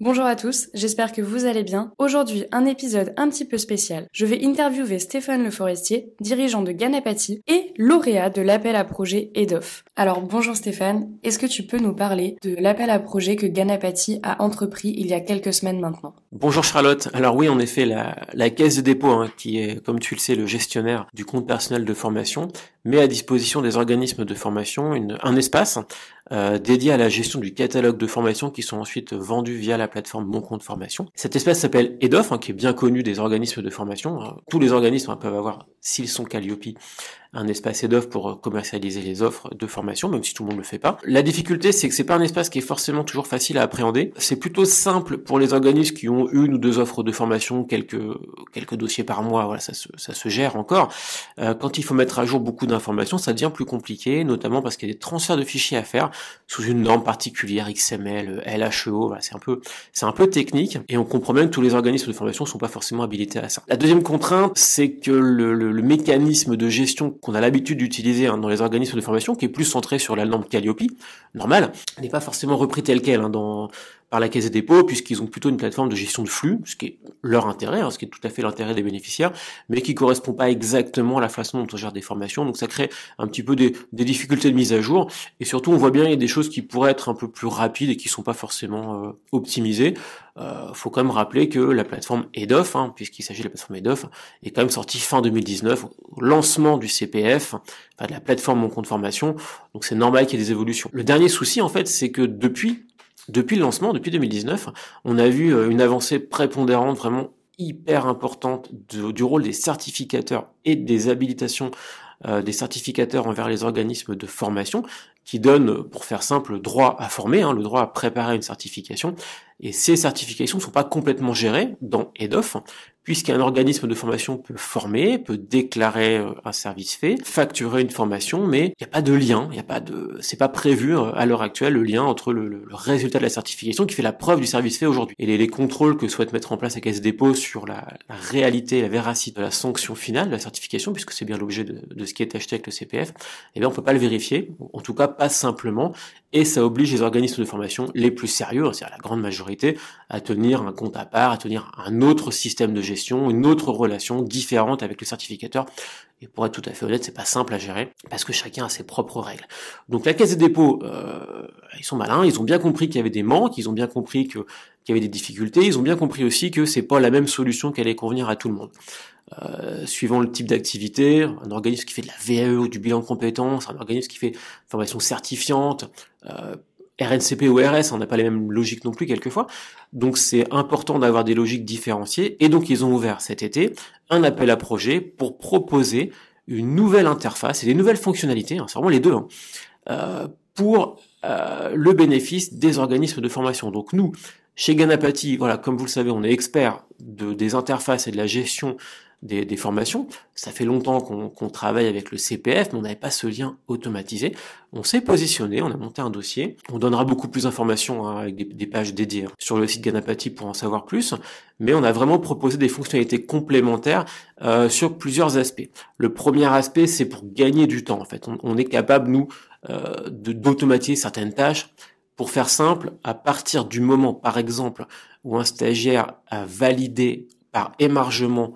Bonjour à tous, j'espère que vous allez bien. Aujourd'hui, un épisode un petit peu spécial. Je vais interviewer Stéphane Le Forestier, dirigeant de Ganapati et lauréat de l'appel à projet EDOF. Alors bonjour Stéphane, est-ce que tu peux nous parler de l'appel à projet que Ganapati a entrepris il y a quelques semaines maintenant? Bonjour Charlotte. Alors oui, en effet, la, caisse de dépôt, hein, qui est, comme tu le sais, le gestionnaire du compte personnel de formation, met à disposition des organismes de formation un espace euh, dédié à la gestion du catalogue de formation qui sont ensuite vendus via la plateforme Mon Compte Formation. Cet espace s'appelle EDOF, hein, qui est bien connu des organismes de formation. tous les organismes hein, peuvent avoir, s'ils sont Calliope, un espace EDOF pour commercialiser les offres de formation, même si tout le monde ne le fait pas. La difficulté, c'est que c'est pas un espace qui est forcément toujours facile à appréhender. C'est plutôt simple pour les organismes qui ont une ou deux offres de formation, quelques quelques dossiers par mois, voilà, ça se, ça se gère encore. Euh, quand il faut mettre à jour beaucoup d'informations, ça devient plus compliqué, notamment parce qu'il y a des transferts de fichiers à faire sous une norme particulière, XML, LHEO, voilà, c'est un peu c'est un peu technique, et on comprend même que tous les organismes de formation sont pas forcément habilités à ça. La deuxième contrainte, c'est que le, le, le mécanisme de gestion qu'on a l'habitude d'utiliser hein, dans les organismes de formation, qui est plus centré sur la norme Calliope, normal, n'est pas forcément repris tel quel hein, dans par la Caisse des dépôts, puisqu'ils ont plutôt une plateforme de gestion de flux, ce qui est leur intérêt, hein, ce qui est tout à fait l'intérêt des bénéficiaires, mais qui correspond pas exactement à la façon dont on gère des formations. Donc ça crée un petit peu des, des difficultés de mise à jour, et surtout on voit bien il y a des choses qui pourraient être un peu plus rapides et qui sont pas forcément euh, optimisées. Euh, faut quand même rappeler que la plateforme EDOF, hein, puisqu'il s'agit de la plateforme EDOF, est quand même sortie fin 2019, au lancement du CPF, enfin de la plateforme Mon Compte Formation, donc c'est normal qu'il y ait des évolutions. Le dernier souci en fait, c'est que depuis depuis le lancement, depuis 2019, on a vu euh, une avancée prépondérante vraiment hyper importante du rôle des certificateurs et des habilitations euh, des certificateurs envers les organismes de formation qui donnent, pour faire simple, droit à former, hein, le droit à préparer une certification. Et ces certifications ne sont pas complètement gérées dans EDOF, puisqu'un organisme de formation peut former, peut déclarer euh, un service fait, facturer une formation, mais il n'y a pas de lien, il n'y a pas de, c'est pas prévu euh, à l'heure actuelle le lien entre le, résultat de la certification qui fait la preuve du service fait aujourd'hui. Et les, les, contrôles que souhaite mettre en place la Caisse dépôt sur la, réalité, la véracité de la sanction finale de la certification, puisque c'est bien l'objet de, ce qui est acheté avec le CPF, eh bien on peut pas le vérifier, en tout cas pas simplement, et ça oblige les organismes de formation les plus sérieux, c'est-à-dire la grande majorité, à tenir un compte à part, à tenir un autre système de gestion une autre relation différente avec le certificateur. Et pour être tout à fait honnête, c'est pas simple à gérer parce que chacun a ses propres règles. Donc la caisse des dépôts, euh, ils sont malins, ils ont bien compris qu'il y avait des manques, ils ont bien compris que qu'il y avait des difficultés, ils ont bien compris aussi que c'est pas la même solution qui allait convenir à tout le monde. Euh, suivant le type d'activité, un organisme qui fait de la VAE ou du bilan de compétences, un organisme qui fait formation certifiante, euh, RNCP ou RS, on n'a pas les mêmes logiques non plus quelquefois. Donc c'est important d'avoir des logiques différenciées. Et donc ils ont ouvert cet été un appel à projet pour proposer une nouvelle interface et des nouvelles fonctionnalités, hein, c'est vraiment les deux, hein, euh, pour le bénéfice des organismes de formation. Donc nous, chez Ganapati, voilà, comme vous le savez, on est expert de, des interfaces et de la gestion des, formations. Ça fait longtemps qu'on travaille avec le CPF, mais on n'avait pas ce lien automatisé. On s'est positionné, on a monté un dossier. On donnera beaucoup plus d'informations hein, avec des, pages dédiées hein, sur le site Ganapati pour en savoir plus. Mais on a vraiment proposé des fonctionnalités complémentaires euh, sur plusieurs aspects. Le premier aspect, c'est pour gagner du temps. En fait, on, est capable nous euh, d'automatiser certaines tâches. Pour faire simple, à partir du moment, par exemple, où un stagiaire a validé par émargement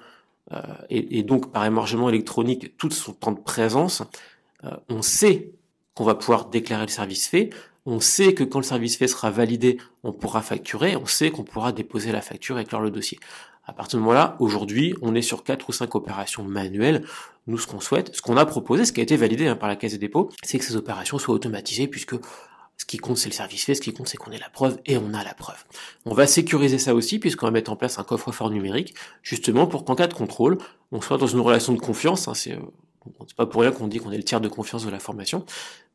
euh, et, donc par émargement électronique tout son temps de présence, euh, on sait qu'on va pouvoir déclarer le service fait, on sait que quand le service fait sera validé, on pourra facturer, on sait qu'on pourra déposer la facture et clore le dossier. À partir de moment-là, aujourd'hui, on est sur quatre ou cinq opérations manuelles. Nous, ce qu'on souhaite, ce qu'on a proposé, ce qui a été validé hein, par la Caisse des dépôts, c'est que ces opérations soient automatisées puisque qui compte, c'est le service fait, ce qui compte, c'est qu'on ait la preuve, et on a la preuve. On va sécuriser ça aussi, puisqu'on va mettre en place un coffre-fort numérique, justement pour qu'en cas de contrôle, on soit dans une relation de confiance, hein, c'est, euh, c'est pas pour rien qu'on dit qu'on est le tiers de confiance de la formation,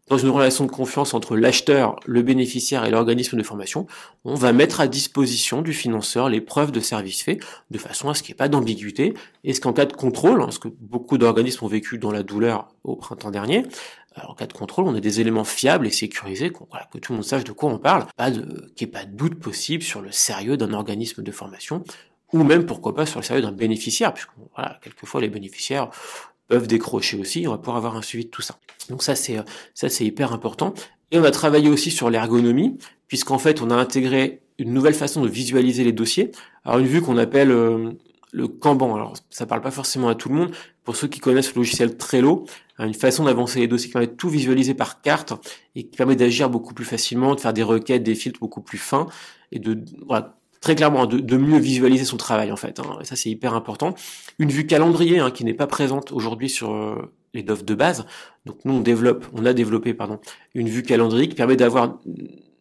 dans une relation de confiance entre l'acheteur, le bénéficiaire et l'organisme de formation, on va mettre à disposition du financeur les preuves de service fait, de façon à ce qu'il n'y ait pas d'ambiguïté, et ce qu'en cas de contrôle, hein, ce que beaucoup d'organismes ont vécu dans la douleur au printemps dernier, en cas de contrôle, on a des éléments fiables et sécurisés, que, tout le monde sache de quoi on parle, qu'il n'y ait pas de doute possible sur le sérieux d'un organisme de formation, ou même pourquoi pas sur le sérieux d'un bénéficiaire, puisque voilà, quelquefois les bénéficiaires peuvent décrocher aussi, on va pouvoir avoir un suivi de tout ça. Donc ça c'est ça c'est hyper important. Et on a travaillé aussi sur l'ergonomie, puisqu'en fait on a intégré une nouvelle façon de visualiser les dossiers. Alors une vue qu'on appelle euh, le Kanban. Alors ça parle pas forcément à tout le monde. Pour ceux qui connaissent le logiciel Trello, hein, une façon d'avancer les dossiers qui permet de tout visualiser par carte et qui permet d'agir beaucoup plus facilement, de faire des requêtes, des filtres beaucoup plus fins et de voilà, très clairement de, mieux visualiser son travail en fait. Hein. Ça c'est hyper important. Une vue calendrier hein, qui n'est pas présente aujourd'hui sur euh, les DOF de base. Donc nous on développe, on a développé pardon une vue calendrier qui permet d'avoir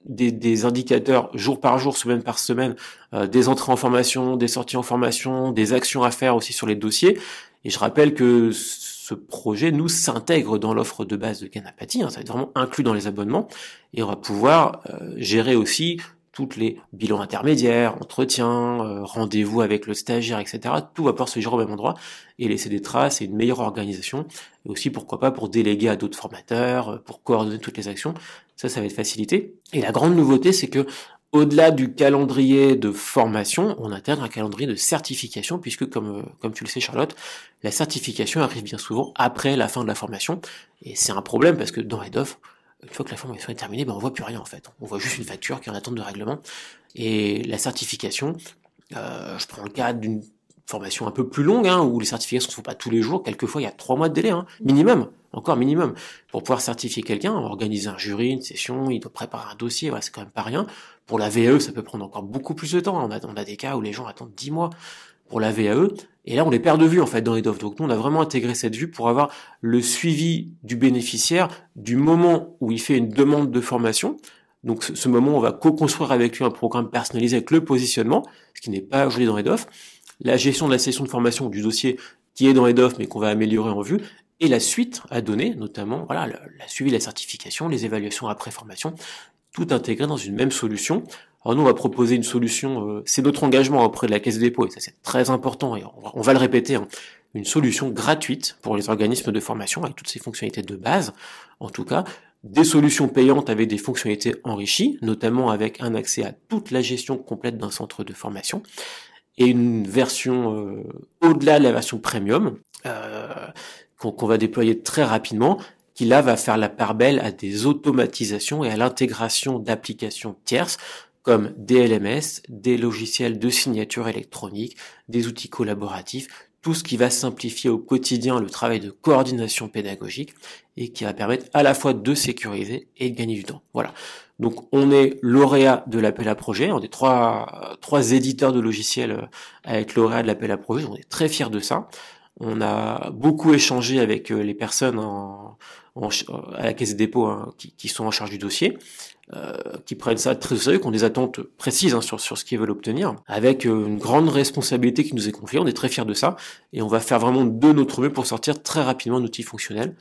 des, indicateurs jour par jour, semaine par semaine, euh, des entrées en formation, des sorties en formation, des actions à faire aussi sur les dossiers. Et je rappelle que ce projet nous s'intègre dans l'offre de base de Canapati, hein, ça va être vraiment inclus dans les abonnements, et on va pouvoir euh, gérer aussi toutes les bilans intermédiaires, entretiens, euh, rendez-vous avec le stagiaire, etc. Tout va pouvoir se gérer au même endroit et laisser des traces et une meilleure organisation. Et aussi, pourquoi pas, pour déléguer à d'autres formateurs, euh, pour coordonner toutes les actions. Ça, ça va être facilité. Et la grande nouveauté, c'est que au-delà du calendrier de formation, on intègre un calendrier de certification, puisque comme, euh, comme tu le sais Charlotte, la certification arrive bien souvent après la fin de la formation. Et c'est un problème parce que dans Head une fois que la formation est terminée, ben on voit plus rien en fait. On voit juste une facture qui est en attente de règlement. Et la certification, euh, je prends le cas d'une formation un peu plus longue, hein, où les certifications ne se font pas tous les jours. Quelquefois, il y a trois mois de délai, hein, minimum, encore minimum. Pour pouvoir certifier quelqu'un, organiser un jury, une session, il doit préparer un dossier, voilà, c'est quand même pas rien. Pour la VAE, ça peut prendre encore beaucoup plus de temps. On a, on a des cas où les gens attendent dix mois pour la VAE. Et là, on les perd de vue en fait dans les. Donc nous, on a vraiment intégré cette vue pour avoir le suivi du bénéficiaire du moment où il fait une demande de formation. Donc ce moment, on va co-construire avec lui un programme personnalisé avec le positionnement, ce qui n'est pas aujourd'hui dans DOF. La gestion de la session de formation du dossier qui est dans DOF, mais qu'on va améliorer en vue, et la suite à donner, notamment voilà la, suivi de la certification, les évaluations après formation, tout intégré dans une même solution alors nous, on va proposer une solution, euh, c'est notre engagement auprès de la Caisse des dépôts, et ça c'est très important, et on va, le répéter, hein, une solution gratuite pour les organismes de formation, avec toutes ces fonctionnalités de base, en tout cas, des solutions payantes avec des fonctionnalités enrichies, notamment avec un accès à toute la gestion complète d'un centre de formation, et une version euh, au-delà de la version premium, euh, qu'on va déployer très rapidement, qui là va faire la part belle à des automatisations et à l'intégration d'applications tierces comme des LMS, des logiciels de signature électronique, des outils collaboratifs, tout ce qui va simplifier au quotidien le travail de coordination pédagogique et qui va permettre à la fois de sécuriser et de gagner du temps. Voilà. Donc on est lauréat de l'appel à projet, on est trois, trois éditeurs de logiciels euh, avec lauréat de l'appel à projet, on est très fiers de ça. On a beaucoup échangé avec euh, les personnes en, à la caisse des dépôts hein, qui, sont en charge du dossier. Euh, qui prennent ça très au sérieux, qui ont des attentes précises hein, sur, sur ce qu'ils veulent obtenir, avec euh, une grande responsabilité qui nous est confiée, on est très fiers de ça, et on va faire vraiment de notre mieux pour sortir très rapidement un outil fonctionnel.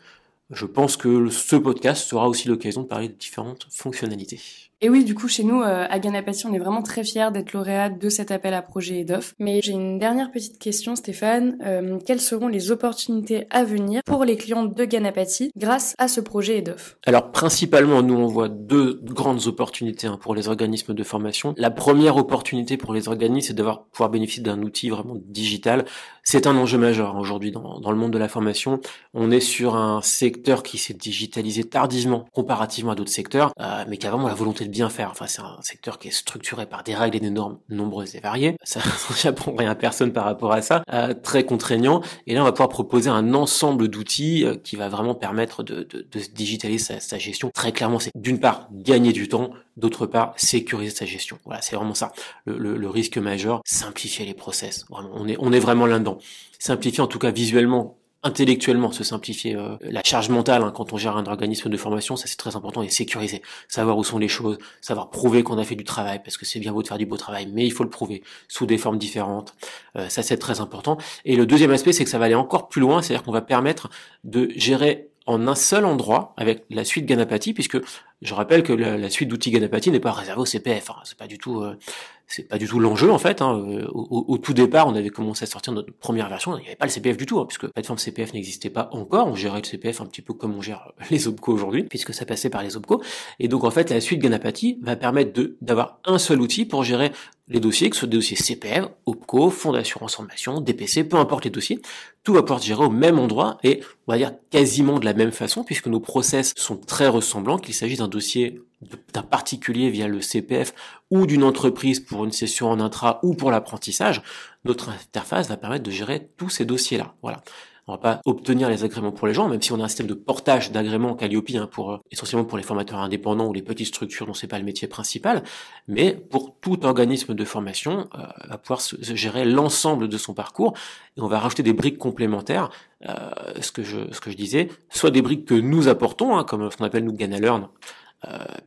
Je pense que ce podcast sera aussi l'occasion de parler de différentes fonctionnalités. Et oui, du coup, chez nous, euh, à Ganapati, on est vraiment très fiers d'être lauréat de cet appel à projet EDOF. Mais j'ai une dernière petite question, Stéphane. Euh, quelles seront les opportunités à venir pour les clients de Ganapati grâce à ce projet EDOF? Alors, principalement, nous, on voit deux grandes opportunités hein, pour les organismes de formation. La première opportunité pour les organismes, c'est d'avoir pouvoir bénéficier d'un outil vraiment digital. C'est un enjeu majeur hein, aujourd'hui dans, dans le monde de la formation. On est sur un secteur qui s'est digitalisé tardivement comparativement à d'autres secteurs, euh, mais qui a vraiment la volonté bien faire. Enfin, c'est un secteur qui est structuré par des règles et des normes nombreuses et variées. Ça, j'apprends rien à personne par rapport à ça. Euh, très contraignant. Et là, on va pouvoir proposer un ensemble d'outils euh, qui va vraiment permettre de, de, digitaliser sa, gestion. Très clairement, c'est d'une part gagner du temps, d'autre part sécuriser sa gestion. Voilà, c'est vraiment ça. Le, risque majeur, simplifier les process. On est, on est vraiment là-dedans. Simplifier en tout cas visuellement intellectuellement se simplifier euh, la charge mentale hein, quand on gère un organisme de formation, ça c'est très important et sécuriser, savoir où sont les choses, savoir prouver qu'on a fait du travail parce que c'est bien beau de faire du beau travail, mais il faut le prouver sous des formes différentes. Euh, ça c'est très important. Et le deuxième aspect, c'est que ça va aller encore plus loin, c'est-à-dire qu'on va permettre de gérer en un seul endroit avec la suite Ganapati, puisque je rappelle que la, suite d'outils Ganapati n'est pas réservée au CPF. Hein, c'est pas du tout, euh, c'est pas du tout l'enjeu en fait. Hein. Euh, au, tout départ, on avait commencé à sortir notre première version, il n'y avait pas le CPF du tout, hein, puisque la plateforme CPF n'existait pas encore. On gérait le CPF un petit peu comme on gère les OBCO aujourd'hui, puisque ça passait par les OBCO. Et donc en fait, la suite Ganapati va permettre d'avoir un seul outil pour gérer les dossiers, que ce soit des dossiers CPF, OPCO, Fonds d'assurance formation, DPC, peu importe les dossiers, tout va pouvoir se gérer au même endroit et on va dire quasiment de la même façon puisque nos process sont très ressemblants, qu'il s'agit d'un d'un dossier d'un particulier via le CPF ou d'une entreprise pour une session en intra ou pour l'apprentissage, notre interface va permettre de gérer tous ces dossiers-là. Voilà. On va pas obtenir les agréments pour les gens, même si on a un système de portage d'agréments Calliope hein, pour euh, essentiellement pour les formateurs indépendants ou les petites structures dont c'est pas le métier principal, mais pour tout organisme de formation, euh, va pouvoir se, gérer l'ensemble de son parcours et on va rajouter des briques complémentaires. Euh, ce que je ce que je disais, soit des briques que nous apportons, hein, comme ce qu'on appelle nous Learn, euh,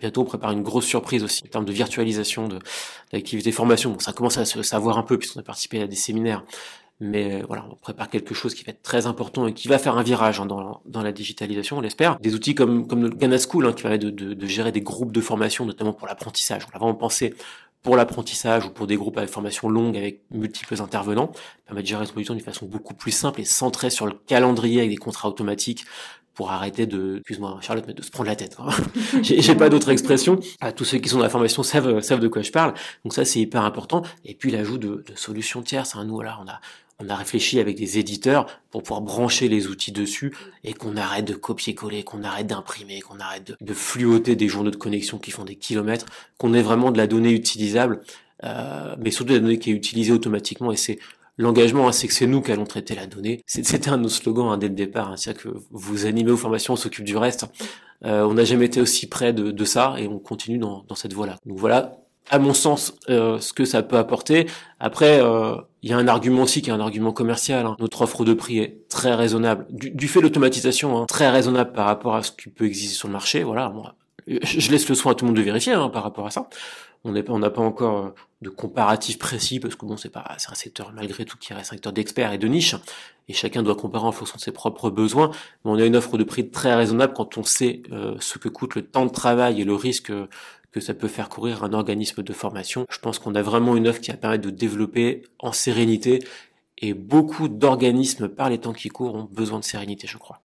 bientôt, on prépare une grosse surprise aussi en termes de virtualisation de d'activités formation. Bon, ça commence à se savoir un peu puisqu'on a participé à des séminaires, mais euh, voilà, on prépare quelque chose qui va être très important et qui va faire un virage hein, dans, dans la digitalisation, on l'espère. Des outils comme comme le Ghana School hein, qui permet de, de, de, gérer des groupes de formation, notamment pour l'apprentissage. On l'a vraiment pensé pour l'apprentissage ou pour des groupes avec formation longue avec multiples intervenants, permet de gérer ce production d'une façon beaucoup plus simple et centrée sur le calendrier avec des contrats automatiques pour arrêter de, excuse-moi Charlotte, mais de se prendre la tête. J'ai pas d'autre expression. À tous ceux qui sont dans la formation savent, savent de quoi je parle. Donc ça, c'est hyper important. Et puis l'ajout de, de solutions tierces. Hein. Nous, voilà, on a, on a réfléchi avec des éditeurs pour pouvoir brancher les outils dessus et qu'on arrête de copier-coller, qu'on arrête d'imprimer, qu'on arrête de, de fluoter des journaux de connexion qui font des kilomètres, qu'on ait vraiment de la donnée utilisable, euh, mais surtout de la donnée qui est utilisée automatiquement. Et c'est L'engagement, hein, c'est que c'est nous qui allons traiter la donnée. C'était un de nos slogans hein, dès le départ. Hein, C'est-à-dire que vous animez aux formations, on s'occupe du reste. Euh, on n'a jamais été aussi près de, ça et on continue dans, cette voie-là. Donc voilà, à mon sens, euh, ce que ça peut apporter. Après, euh, il y a un argument aussi qui est un argument commercial. Hein. Notre offre de prix est très raisonnable. Du, fait de l'automatisation, très raisonnable par rapport à ce qui peut exister sur le marché. Voilà, moi, je laisse le soin à tout le monde de vérifier par rapport à ça. On n'a pas encore euh, de comparatif précis parce que bon, c'est pas, c'est un secteur malgré tout qui reste un secteur d'experts et de niche, et chacun doit comparer en fonction de ses propres besoins. Mais on a une offre de prix très raisonnable quand on sait euh, ce que coûte le temps de travail et le risque que ça peut faire courir un organisme de formation. Je pense qu'on a vraiment une offre qui va permettre de développer en sérénité et beaucoup d'organismes par les temps qui courent ont besoin de sérénité, je crois.